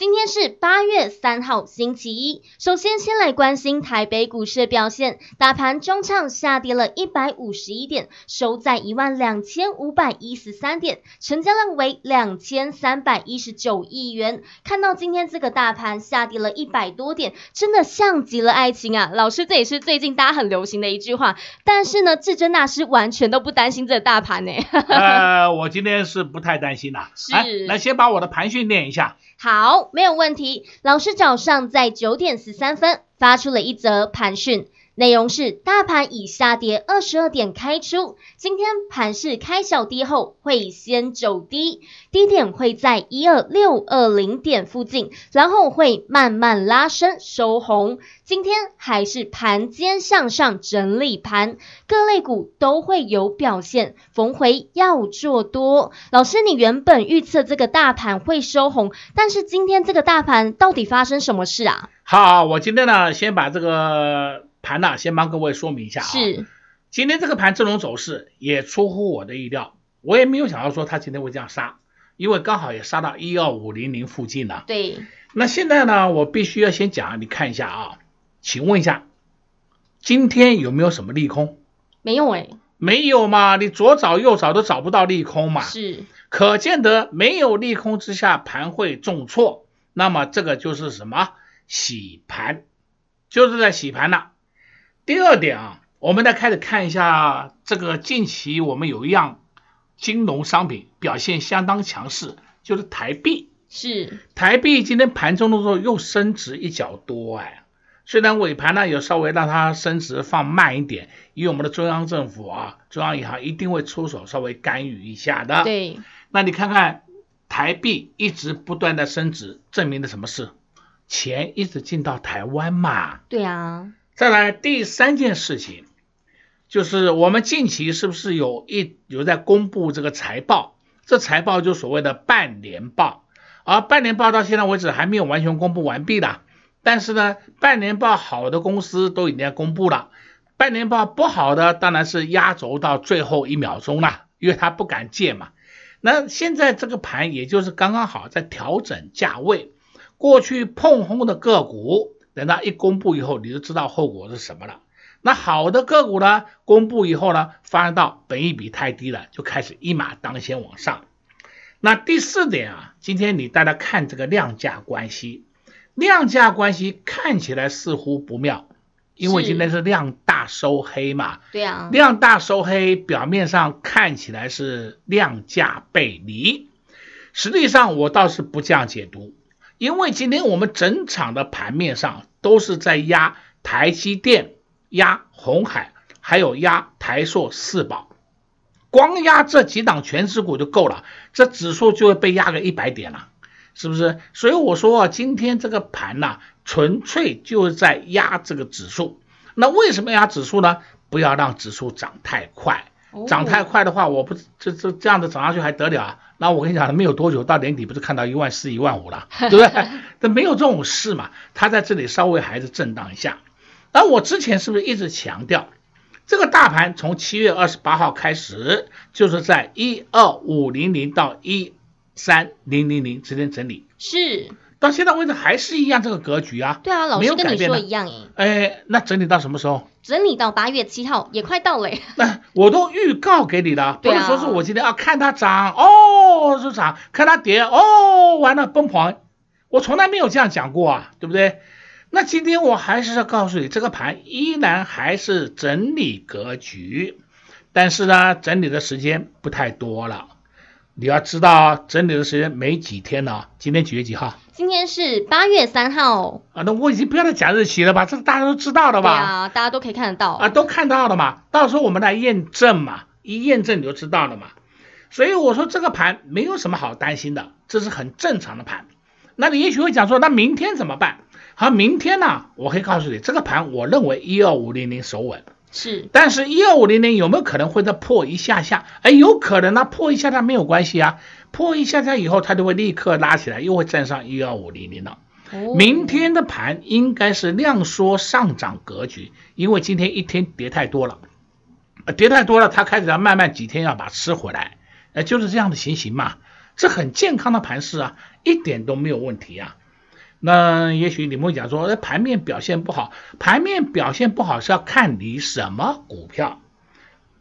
今天是八月三号，星期一。首先，先来关心台北股市的表现。大盘中场下跌了一百五十一点，收在一万两千五百一十三点，成交量为两千三百一十九亿元。看到今天这个大盘下跌了一百多点，真的像极了爱情啊！老师，这也是最近大家很流行的一句话。但是呢，至尊大师完全都不担心这个大盘呢。呃，我今天是不太担心啦。是。来，先把我的盘训练一下。好，没有问题。老师早上在九点十三分发出了一则盘讯。内容是大盘已下跌二十二点开出，今天盘势开小低后会先走低，低点会在一二六二零点附近，然后会慢慢拉升收红。今天还是盘间向上整理盘，各类股都会有表现，逢回要做多。老师，你原本预测这个大盘会收红，但是今天这个大盘到底发生什么事啊？好，我今天呢先把这个。盘呢，先帮各位说明一下啊。是，今天这个盘这种走势也出乎我的意料，我也没有想到说它今天会这样杀，因为刚好也杀到一二五零零附近了。对。那现在呢，我必须要先讲，你看一下啊，请问一下，今天有没有什么利空？没有哎。没有嘛？你左找右找都找不到利空嘛。是。可见得没有利空之下，盘会重挫，那么这个就是什么？洗盘，就是在洗盘了。第二点啊，我们再开始看一下这个近期我们有一样金融商品表现相当强势，就是台币。是台币今天盘中的时候又升值一角多哎，虽然尾盘呢有稍微让它升值放慢一点，因为我们的中央政府啊，中央银行一定会出手稍微干预一下的。对，那你看看台币一直不断的升值，证明了什么事？钱一直进到台湾嘛。对啊。再来第三件事情，就是我们近期是不是有一有在公布这个财报？这财报就所谓的半年报，而半年报到现在为止还没有完全公布完毕的。但是呢，半年报好的公司都已经在公布了，半年报不好的当然是压轴到最后一秒钟了，因为他不敢借嘛。那现在这个盘也就是刚刚好在调整价位，过去碰轰的个股。等到一公布以后，你就知道后果是什么了。那好的个股呢，公布以后呢，发现到本益比太低了，就开始一马当先往上。那第四点啊，今天你大家看这个量价关系，量价关系看起来似乎不妙，因为今天是量大收黑嘛。对啊。量大收黑，表面上看起来是量价背离，实际上我倒是不这样解读。因为今天我们整场的盘面上都是在压台积电、压红海，还有压台硕四宝，光压这几档全指股就够了，这指数就会被压个一百点了，是不是？所以我说啊，今天这个盘呐，纯粹就是在压这个指数。那为什么压指数呢？不要让指数涨太快。涨太快的话，我不这这这样子涨上去还得了啊？那我跟你讲，没有多久到年底不是看到一万四、一万五了，对不对？这没有这种事嘛。它在这里稍微还是震荡一下。那我之前是不是一直强调，这个大盘从七月二十八号开始，就是在一二五零零到一三零零零之间整理。是。到现在为止还是一样这个格局啊。对啊，老师跟你说一样诶。哎，那整理到什么时候？整理到八月七号，也快到了。那我都预告给你了，不是说是我今天要看它涨、啊、哦，是涨；看它跌哦，完了崩盘。我从来没有这样讲过啊，对不对？那今天我还是要告诉你，这个盘依然还是整理格局，但是呢，整理的时间不太多了。你要知道整理的时间没几天了，今天几月几号？今天是八月三号。啊，那我已经不要再讲日期了吧？这个大家都知道的吧？对啊，大家都可以看得到。啊，都看到了嘛？到时候我们来验证嘛，一验证你就知道了嘛。所以我说这个盘没有什么好担心的，这是很正常的盘。那你也许会讲说，那明天怎么办？好，明天呢，我可以告诉你，这个盘我认为一二五零零守稳。是，但是，一二五零零有没有可能会再破一下下？哎，有可能啊，破一下下没有关系啊，破一下下以后，它就会立刻拉起来，又会站上一二五零零了。哦，明天的盘应该是量缩上涨格局，因为今天一天跌太多了，跌太多了，它开始要慢慢几天要把它吃回来，呃，就是这样的情形嘛。这很健康的盘势啊，一点都没有问题啊。那也许你们会讲说，那盘面表现不好，盘面表现不好是要看你什么股票。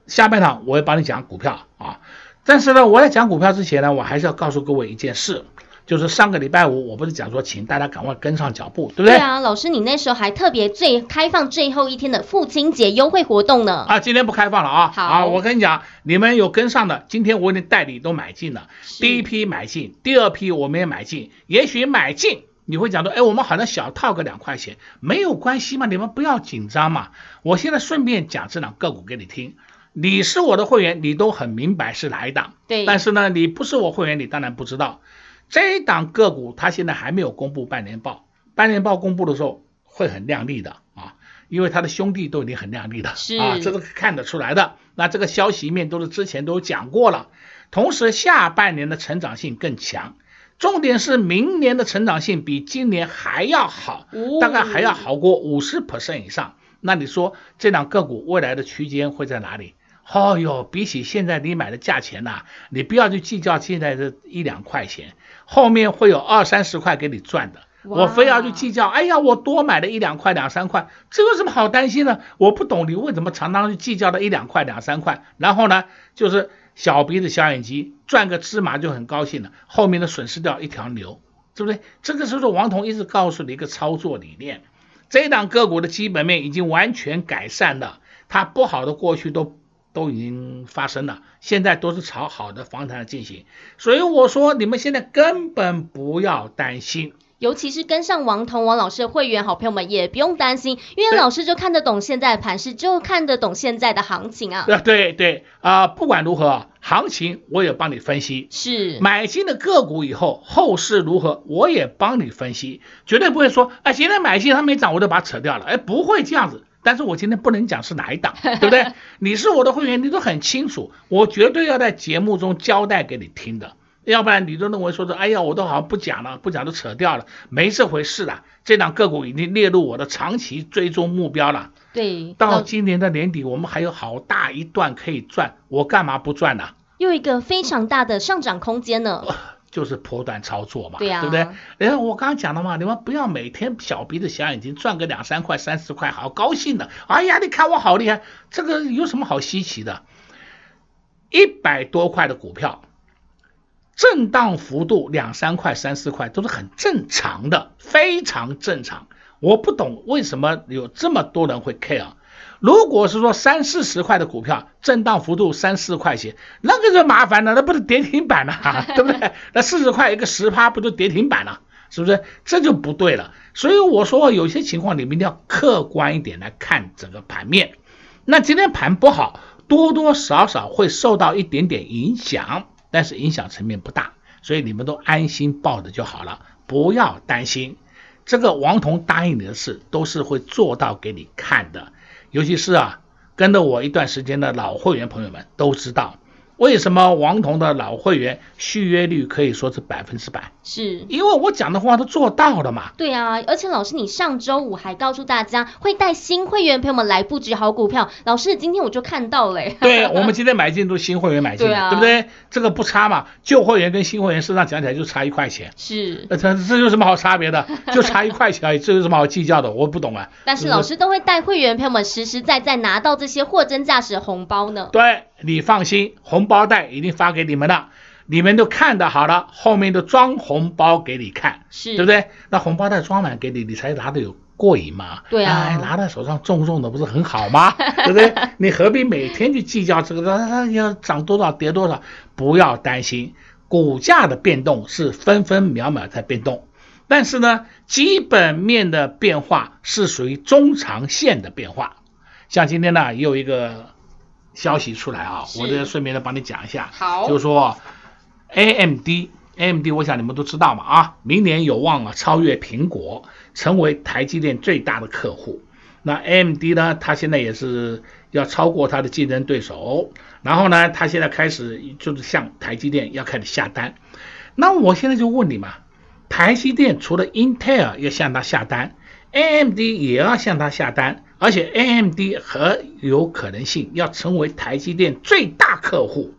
下半场我会帮你讲股票啊，但是呢，我在讲股票之前呢，我还是要告诉各位一件事，就是上个礼拜五我不是讲说，请大家赶快跟上脚步，对不对？对啊，老师，你那时候还特别最开放最后一天的父亲节优惠活动呢。啊，今天不开放了啊。好啊，我跟你讲，你们有跟上的，今天我给你代理都买进了，第一批买进，第二批我们也买进，也许买进。你会讲到，哎，我们好像小套个两块钱，没有关系嘛，你们不要紧张嘛。我现在顺便讲这两个股给你听。你是我的会员，你都很明白是哪一档。对。但是呢，你不是我会员，你当然不知道。这一档个股它现在还没有公布半年报，半年报公布的时候会很靓丽的啊，因为它的兄弟都已经很靓丽的，是啊，这都看得出来的。那这个消息面都是之前都讲过了，同时下半年的成长性更强。重点是明年的成长性比今年还要好，大概还要好过五十 percent 以上。那你说这两个股未来的区间会在哪里？哦哟，比起现在你买的价钱呐，你不要去计较现在这一两块钱，后面会有二三十块给你赚的。我非要去计较，哎呀，我多买了一两块两三块，这有什么好担心的？我不懂你为什么常常去计较的一两块两三块，然后呢，就是。小鼻子小眼睛赚个芝麻就很高兴了，后面的损失掉一条牛，对不对？这个时候王彤一直告诉你一个操作理念，这一档个股的基本面已经完全改善了，它不好的过去都都已经发生了，现在都是朝好的方向进行，所以我说你们现在根本不要担心。尤其是跟上王彤王老师的会员好朋友们也不用担心，因为老师就看得懂现在的盘势，就看得懂现在的行情啊。对对对啊，不管如何，行情我也帮你分析。是买进的个股以后后市如何，我也帮你分析，绝对不会说啊，现在买进它没涨，我就把它扯掉了。哎，不会这样子。但是我今天不能讲是哪一档，对不对？你是我的会员，你都很清楚，我绝对要在节目中交代给你听的。要不然你都认为说是，哎呀，我都好像不讲了，不讲都扯掉了，没这回事了。这档个股已经列入我的长期追踪目标了。对，到今年的年底，我们还有好大一段可以赚，我干嘛不赚呢？又一个非常大的上涨空间呢。就是波段操作嘛，对呀，对不对？然后我刚刚讲了嘛，你们不要每天小鼻子小眼睛赚个两三块、三四块，好高兴的。哎呀，你看我好厉害，这个有什么好稀奇的？一百多块的股票。震荡幅度两三块、三四块都是很正常的，非常正常。我不懂为什么有这么多人会 care。如果是说三四十块的股票，震荡幅度三四块钱，那个就麻烦了，那不是跌停板了，对不对？那四十块一个十趴，不就跌停板了？是不是？这就不对了。所以我说，有些情况你们一定要客观一点来看整个盘面。那今天盘不好，多多少少会受到一点点影响。但是影响层面不大，所以你们都安心抱着就好了，不要担心。这个王彤答应你的事，都是会做到给你看的。尤其是啊，跟着我一段时间的老会员朋友们都知道。为什么王彤的老会员续约率可以说是百分之百？是因为我讲的话都做到了嘛？对啊，而且老师，你上周五还告诉大家会带新会员朋友们来布局好股票，老师今天我就看到了。对，我们今天买进都是新会员买进的，对啊，对不对？这个不差嘛，旧会员跟新会员事实上讲起来就差一块钱。是，这这有什么好差别的？就差一块钱而已，这有什么好计较的？我不懂啊。但是老师都会带会员朋友们实实在在拿到这些货真价实的红包呢。对。你放心，红包袋已经发给你们了，你们都看的好了，后面都装红包给你看，是对不对？那红包袋装满给你，你才拿的有过瘾嘛？对啊，哎，拿在手上重重的，不是很好吗？对不对？你何必每天去计较这个？它要涨多少跌多少？不要担心，股价的变动是分分秒秒在变动，但是呢，基本面的变化是属于中长线的变化。像今天呢，也有一个消息出来啊，我这顺便的帮你讲一下，好，就是说 AMD，AMD，我想你们都知道嘛啊，明年有望啊超越苹果，成为台积电最大的客户。那 AMD 呢，它现在也是要超过它的竞争对手，然后呢，它现在开始就是向台积电要开始下单。那我现在就问你嘛，台积电除了 Intel 要向它下单，AMD 也要向他下单。而且 AMD 很有可能性要成为台积电最大客户。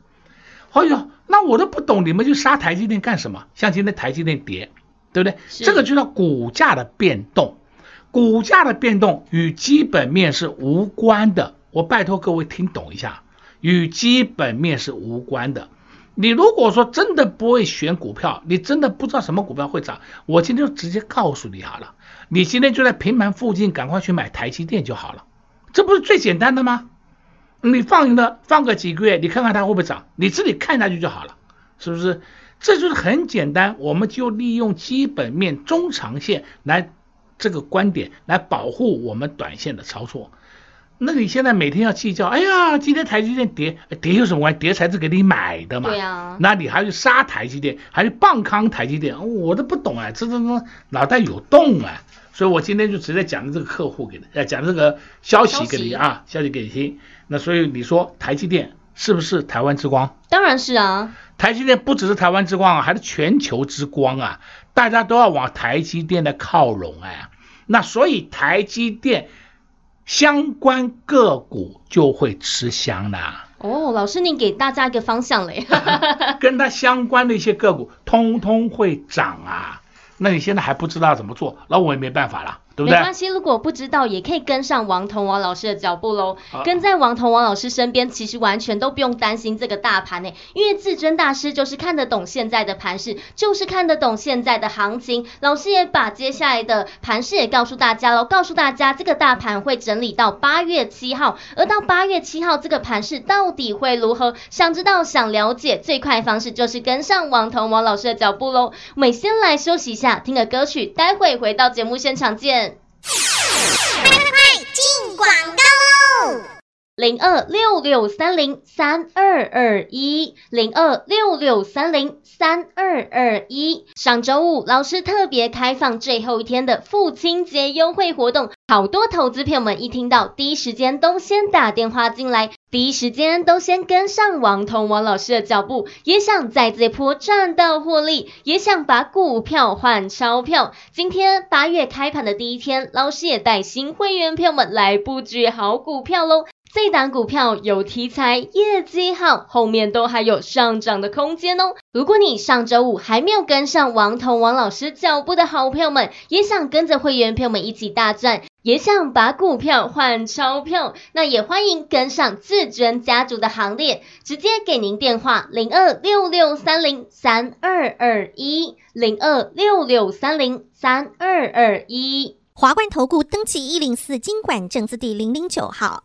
哎呦，那我都不懂，你们就杀台积电干什么？像今天台积电跌，对不对？这个就叫股价的变动，股价的变动与基本面是无关的。我拜托各位听懂一下，与基本面是无关的。你如果说真的不会选股票，你真的不知道什么股票会涨，我今天就直接告诉你好了。你今天就在平盘附近，赶快去买台积电就好了，这不是最简单的吗？你放了放个几个月，你看看它会不会涨，你自己看下去就好了，是不是？这就是很简单，我们就利用基本面中长线来这个观点来保护我们短线的操作。那你现在每天要计较，哎呀，今天台积电跌，跌有什么关系？跌才是给你买的嘛。对啊。那你还去杀台积电，还去棒康台积电，我都不懂啊，这这这脑袋有洞啊！所以我今天就直接讲的这个客户给你，呃，讲这个消息给你啊，消息给你听。那所以你说台积电是不是台湾之光？当然是啊。台积电不只是台湾之光啊，还是全球之光啊！大家都要往台积电的靠拢哎。那所以台积电。相关个股就会吃香啦。哦，老师，您给大家一个方向嘞，跟它相关的一些个股，通通会涨啊。那你现在还不知道怎么做，那我也没办法了。对对，没关系，如果不知道也可以跟上王彤王老师的脚步喽。跟在王彤王老师身边，其实完全都不用担心这个大盘呢，因为至尊大师就是看得懂现在的盘势，就是看得懂现在的行情。老师也把接下来的盘势也告诉大家喽，告诉大家这个大盘会整理到八月七号，而到八月七号这个盘势到底会如何？想知道、想了解，最快方式就是跟上王彤王老师的脚步喽。我们先来休息一下，听个歌曲，待会回到节目现场见。快快快进广告喽！零二六六三零三二二一，零二六六三零三二二一。上周五，老师特别开放最后一天的父亲节优惠活动，好多投资朋友们一听到，第一时间都先打电话进来，第一时间都先跟上王彤王老师的脚步，也想在这波赚到获利，也想把股票换钞票。今天八月开盘的第一天，老师也带新会员朋友们来布局好股票喽。这档股票有题材，业绩好，后面都还有上涨的空间哦。如果你上周五还没有跟上王彤王老师脚步的好朋友们，也想跟着会员朋友们一起大赚，也想把股票换钞票，那也欢迎跟上至尊家族的行列，直接给您电话零二六六三零三二二一零二六六三零三二二一。华冠投顾登记一零四经管证字第零零九号。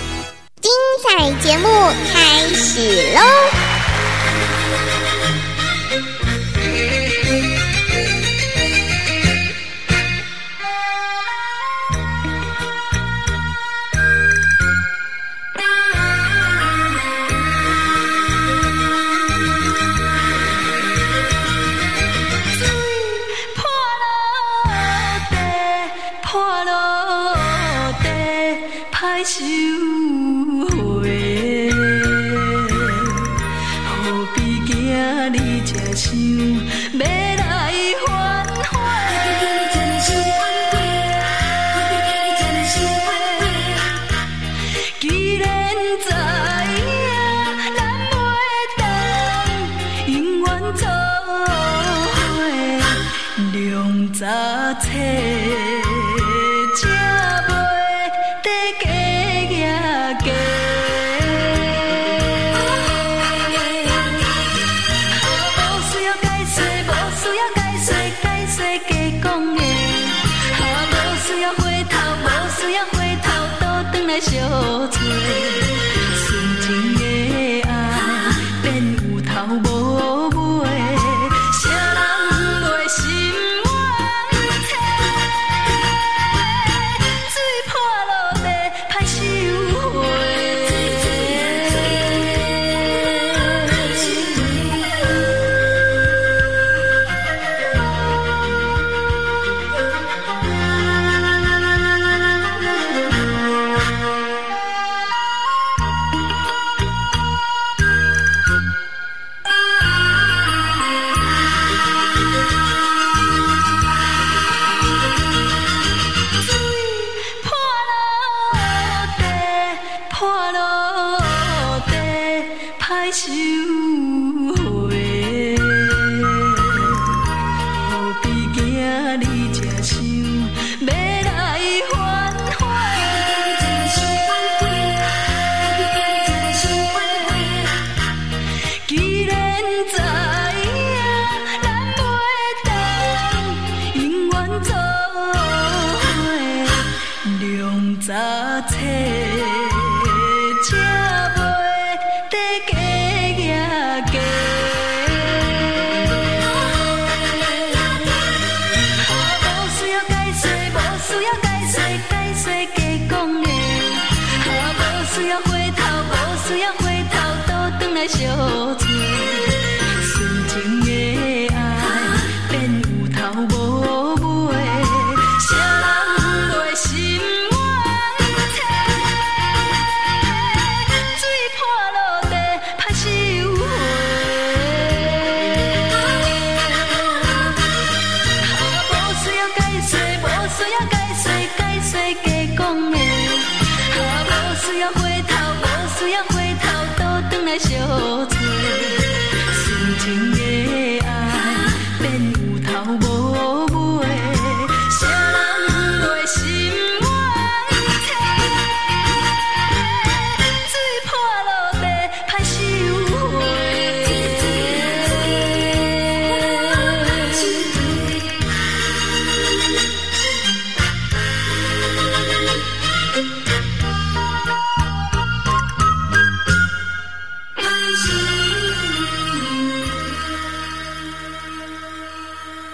精彩节目开始喽！Giá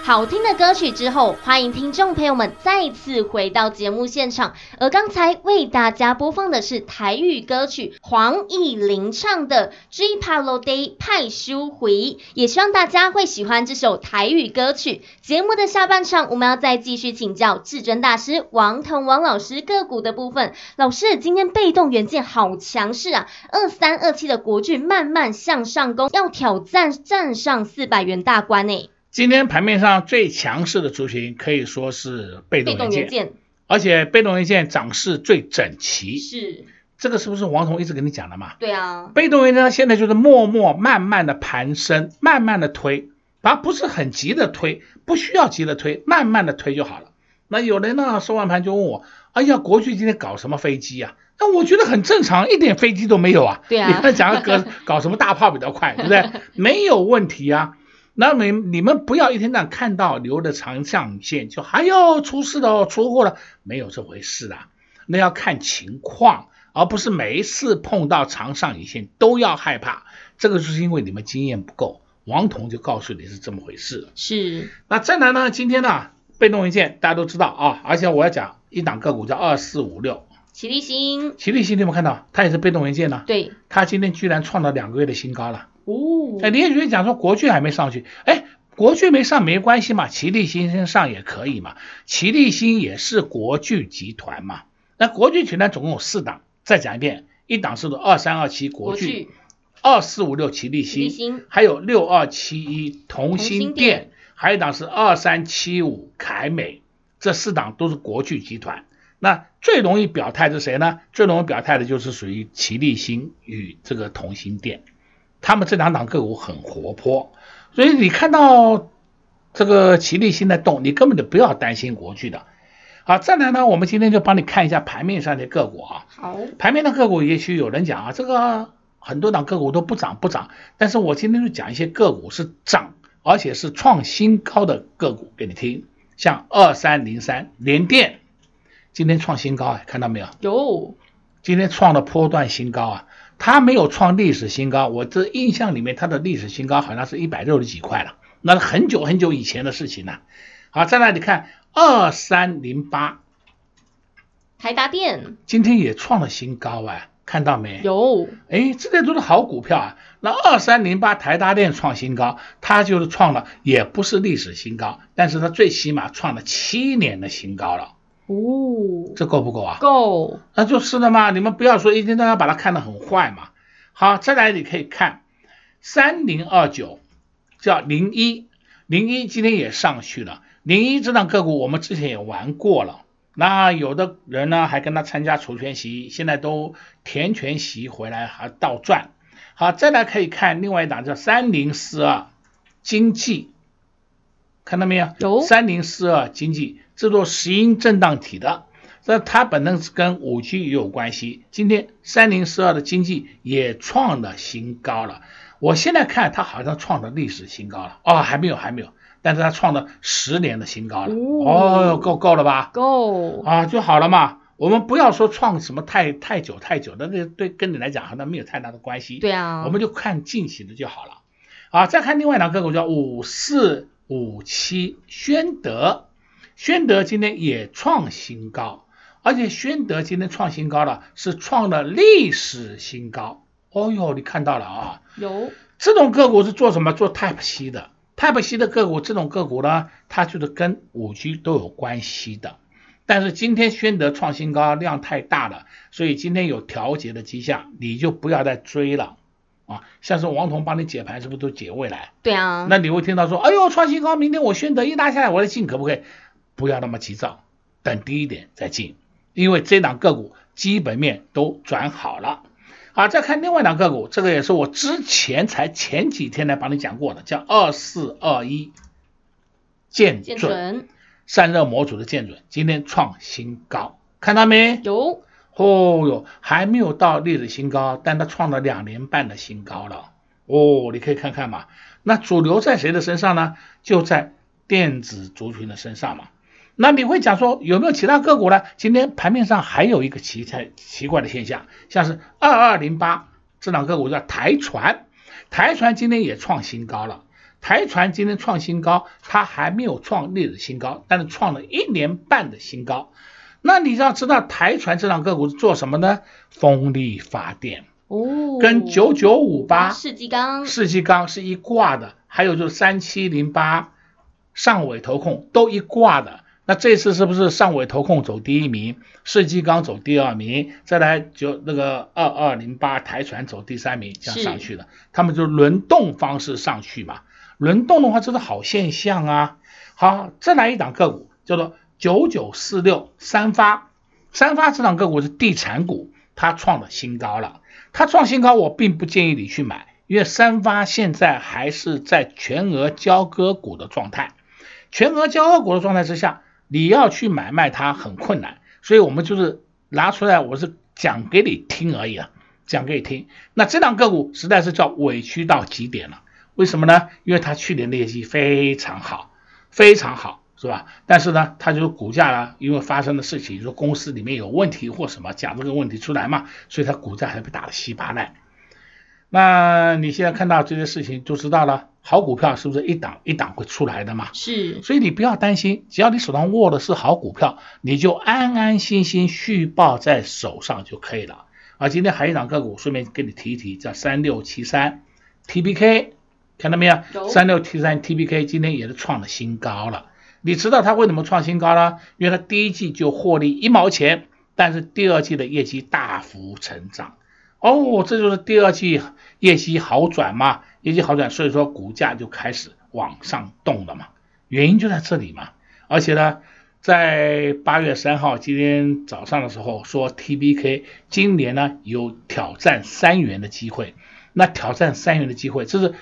好听的歌曲之后，欢迎听众朋友们再次回到节目现场。而刚才为大家播放的是台语歌曲黄义玲唱的《水破落地歹收回》，也希望大家会喜欢这首台语歌曲。节目的下半场，我们要再继续请教至尊大师王腾王老师个股的部分。老师，今天被动元件好强势啊！二三二七的国巨慢慢向上攻，要挑战站上四百元大关呢。今天盘面上最强势的族群可以说是被动元件，而且被动元件涨势最整齐。是，这个是不是王彤一直跟你讲的嘛？对啊，被动元件现在就是默默慢慢的盘升，慢慢的推，而不是很急的推，不需要急的推，慢慢的推就好了。那有人呢收完盘就问我，哎呀，国巨今天搞什么飞机啊？那我觉得很正常，一点飞机都没有啊。对啊，你看讲个搞什么大炮比较快，对不对？没有问题啊。那你你们不要一天到晚看到留的长上影线就还要出事的哦，出货了，没有这回事啊。那要看情况，而不是每一次碰到长上影线都要害怕。这个就是因为你们经验不够。王彤就告诉你是这么回事。是。那再来呢？今天呢，被动元件大家都知道啊，而且我要讲一档个股叫二四五六，齐立新。齐立新你有没有看到？它也是被动元件呢。对。它今天居然创了两个月的新高了。哦，哎，你也觉得讲说国剧还没上去，哎，国剧没上没关系嘛，齐力新先上也可以嘛，齐力新也是国剧集团嘛。那国剧集团总共有四档，再讲一遍，一档是二三二七国剧，二四五六奇力新，还有六二七一同心电，还有一档是二三七五凯美，这四档都是国剧集团。那最容易表态是谁呢？最容易表态的就是属于齐力新与这个同心电。他们这两档个股很活泼，所以你看到这个奇力新在动，你根本就不要担心国巨的。好，再来呢，我们今天就帮你看一下盘面上的个股啊。好，盘面的个股也许有人讲啊，这个很多档个股都不涨不涨，但是我今天就讲一些个股是涨，而且是创新高的个股给你听，像二三零三联电，今天创新高啊，看到没有？有，今天创了波段新高啊。它没有创历史新高，我这印象里面它的历史新高好像是一百六十几块了，那是很久很久以前的事情了。好，再来你看二三零八，台达电今天也创了新高啊，看到没？有，哎，这些都是好股票啊。那二三零八台达电创新高，它就是创了，也不是历史新高，但是它最起码创了七年的新高了。哦，这够不够啊？够，那就是了嘛。你们不要说一天到晚把它看得很坏嘛。好，再来你可以看三零二九，叫零一零一，今天也上去了。零一这档个股我们之前也玩过了，那有的人呢还跟他参加除权息，现在都填权息回来还倒赚。好，再来可以看另外一档叫三零四二经济，看到没有？有三零四二经济，这做石英振荡体的，这它本身是跟五 G 也有关系。今天三零四二的经济也创了新高了。我现在看它好像创了历史新高了，哦，还没有，还没有，但是它创了十年的新高了。哦，够够了吧？够啊，就好了嘛。我们不要说创什么太太久太久的，那对跟你来讲好像没有太大的关系。对啊，我们就看近期的就好了。啊，再看另外两个个股叫五四五七宣德，宣德今天也创新高，而且宣德今天创新高了，是创了历史新高。哦呦，你看到了啊？有这种个股是做什么？做 Type C 的，Type C 的个股，这种个股呢，它就是跟五 G 都有关系的。但是今天宣德创新高，量太大了，所以今天有调节的迹象，你就不要再追了啊。像是王彤帮你解盘，是不是都解未来？对啊。那你会听到说，哎呦，创新高，明天我宣德一拉下来，我再进可不可以？不要那么急躁，等低一点再进，因为这档个股基本面都转好了。好，再看另外两个股，这个也是我之前才前几天来帮你讲过的，叫二四二一建准散热模组的建准，今天创新高，看到没？有。哦哟，还没有到历史新高，但它创了两年半的新高了。哦，你可以看看嘛。那主流在谁的身上呢？就在电子族群的身上嘛。那你会讲说有没有其他个股呢？今天盘面上还有一个奇才奇怪的现象，像是二二零八这档个股叫台船，台船今天也创新高了。台船今天创新高，它还没有创历史新高，但是创了一年半的新高。那你要知道台船这档个股是做什么呢？风力发电哦，跟九九五八世纪钢世纪钢是一挂的，还有就是三七零八上尾投控都一挂的。那这次是不是上尾投控走第一名，世纪钢走第二名，再来就那个二二零八台船走第三名，这样上去的，他们就轮动方式上去嘛。轮动的话，这是好现象啊。好，再来一档个股叫做九九四六三发，三发这档个股是地产股，它创了新高了。它创新高，我并不建议你去买，因为三发现在还是在全额交割股的状态，全额交割股的状态之下。你要去买卖它很困难，所以我们就是拿出来，我是讲给你听而已啊，讲给你听。那这档个股实在是叫委屈到极点了，为什么呢？因为它去年的业绩非常好，非常好，是吧？但是呢，它就是股价呢，因为发生的事情，说公司里面有问题或什么，讲这个问题出来嘛，所以它股价还被打得稀巴烂。那你现在看到这些事情就知道了，好股票是不是一档一档会出来的嘛？是，所以你不要担心，只要你手上握的是好股票，你就安安心心续报在手上就可以了。啊，今天还有一档个股，顺便跟你提一提，叫三六七三 TBK，看到没有？有。三六七三 TBK 今天也是创了新高了。你知道它为什么创新高呢？因为它第一季就获利一毛钱，但是第二季的业绩大幅成长。哦，这就是第二季业绩好转嘛，业绩好转，所以说股价就开始往上动了嘛，原因就在这里嘛。而且呢，在八月三号今天早上的时候说 TBK 今年呢有挑战三元的机会，那挑战三元的机会，这是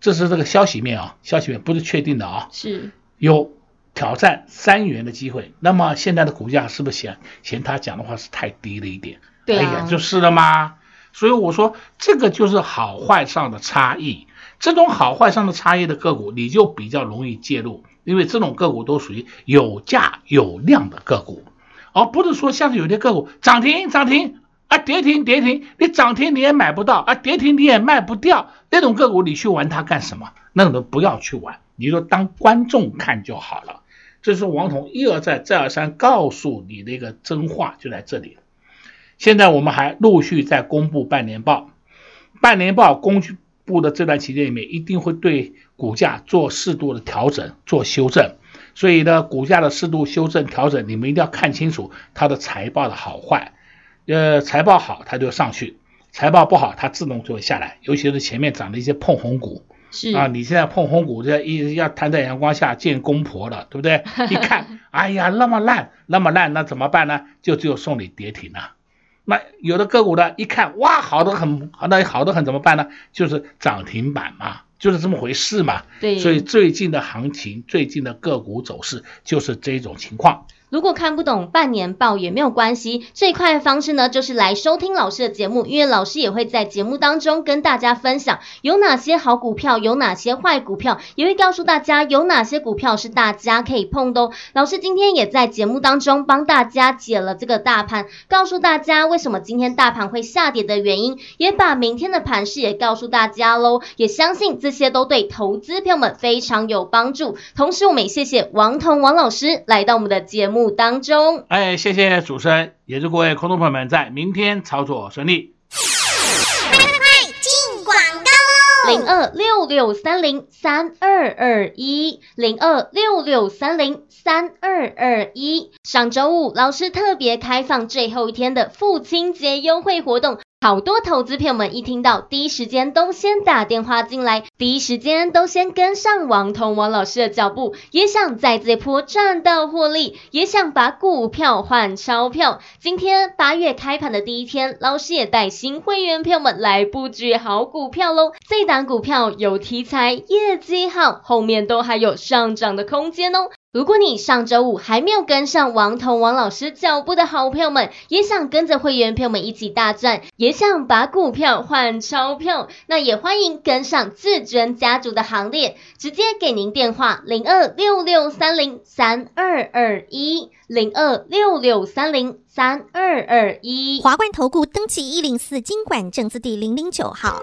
这是这个消息面啊，消息面不是确定的啊，是有挑战三元的机会。那么现在的股价是不是嫌嫌他讲的话是太低了一点？对啊、哎呀，就是了嘛。所以我说，这个就是好坏上的差异。这种好坏上的差异的个股，你就比较容易介入，因为这种个股都属于有价有量的个股，而不是说像是有些个股涨停涨停啊，跌停跌停，你涨停你也买不到啊，跌停你也卖不掉，那种个股你去玩它干什么？那种都不要去玩，你就当观众看就好了。这是王彤一而再再而三告诉你的一个真话，就在这里。现在我们还陆续在公布半年报，半年报公布的这段期间里面，一定会对股价做适度的调整、做修正。所以呢，股价的适度修正调整，你们一定要看清楚它的财报的好坏。呃，财报好它就上去，财报不好它自动就会下来。尤其是前面涨的一些碰红股，是啊，你现在碰红股这一要摊在阳光下见公婆了，对不对？一看，哎呀，那么烂，那么烂，那怎么办呢？就只有送你跌停了。那有的个股呢，一看哇，好的很，好的好的很，怎么办呢？就是涨停板嘛，就是这么回事嘛。对，所以最近的行情，最近的个股走势就是这种情况。如果看不懂半年报也没有关系，最快的方式呢，就是来收听老师的节目，因为老师也会在节目当中跟大家分享有哪些好股票，有哪些坏股票，也会告诉大家有哪些股票是大家可以碰的哦。老师今天也在节目当中帮大家解了这个大盘，告诉大家为什么今天大盘会下跌的原因，也把明天的盘势也告诉大家喽。也相信这些都对投资票们非常有帮助。同时，我们也谢谢王彤王老师来到我们的节目。当中，哎，谢谢主持人，也祝各位空众朋友们在明天操作顺利。快快快，进广告喽！零二六六三零三二二一，零二六六三零三二二一。上周五，老师特别开放最后一天的父亲节优惠活动。好多投资朋友们一听到，第一时间都先打电话进来，第一时间都先跟上王彤王老师的脚步，也想在这波赚到获利，也想把股票换钞票。今天八月开盘的第一天，老师也带新会员朋友们来布局好股票喽。这档股票有题材，业绩好，后面都还有上涨的空间哦。如果你上周五还没有跟上王彤王老师脚步的好朋友们，也想跟着会员朋友们一起大赚，也想把股票换钞票，那也欢迎跟上至尊家族的行列，直接给您电话零二六六三零三二二一零二六六三零三二二一。华冠投顾登记一零四金管证字第零零九号。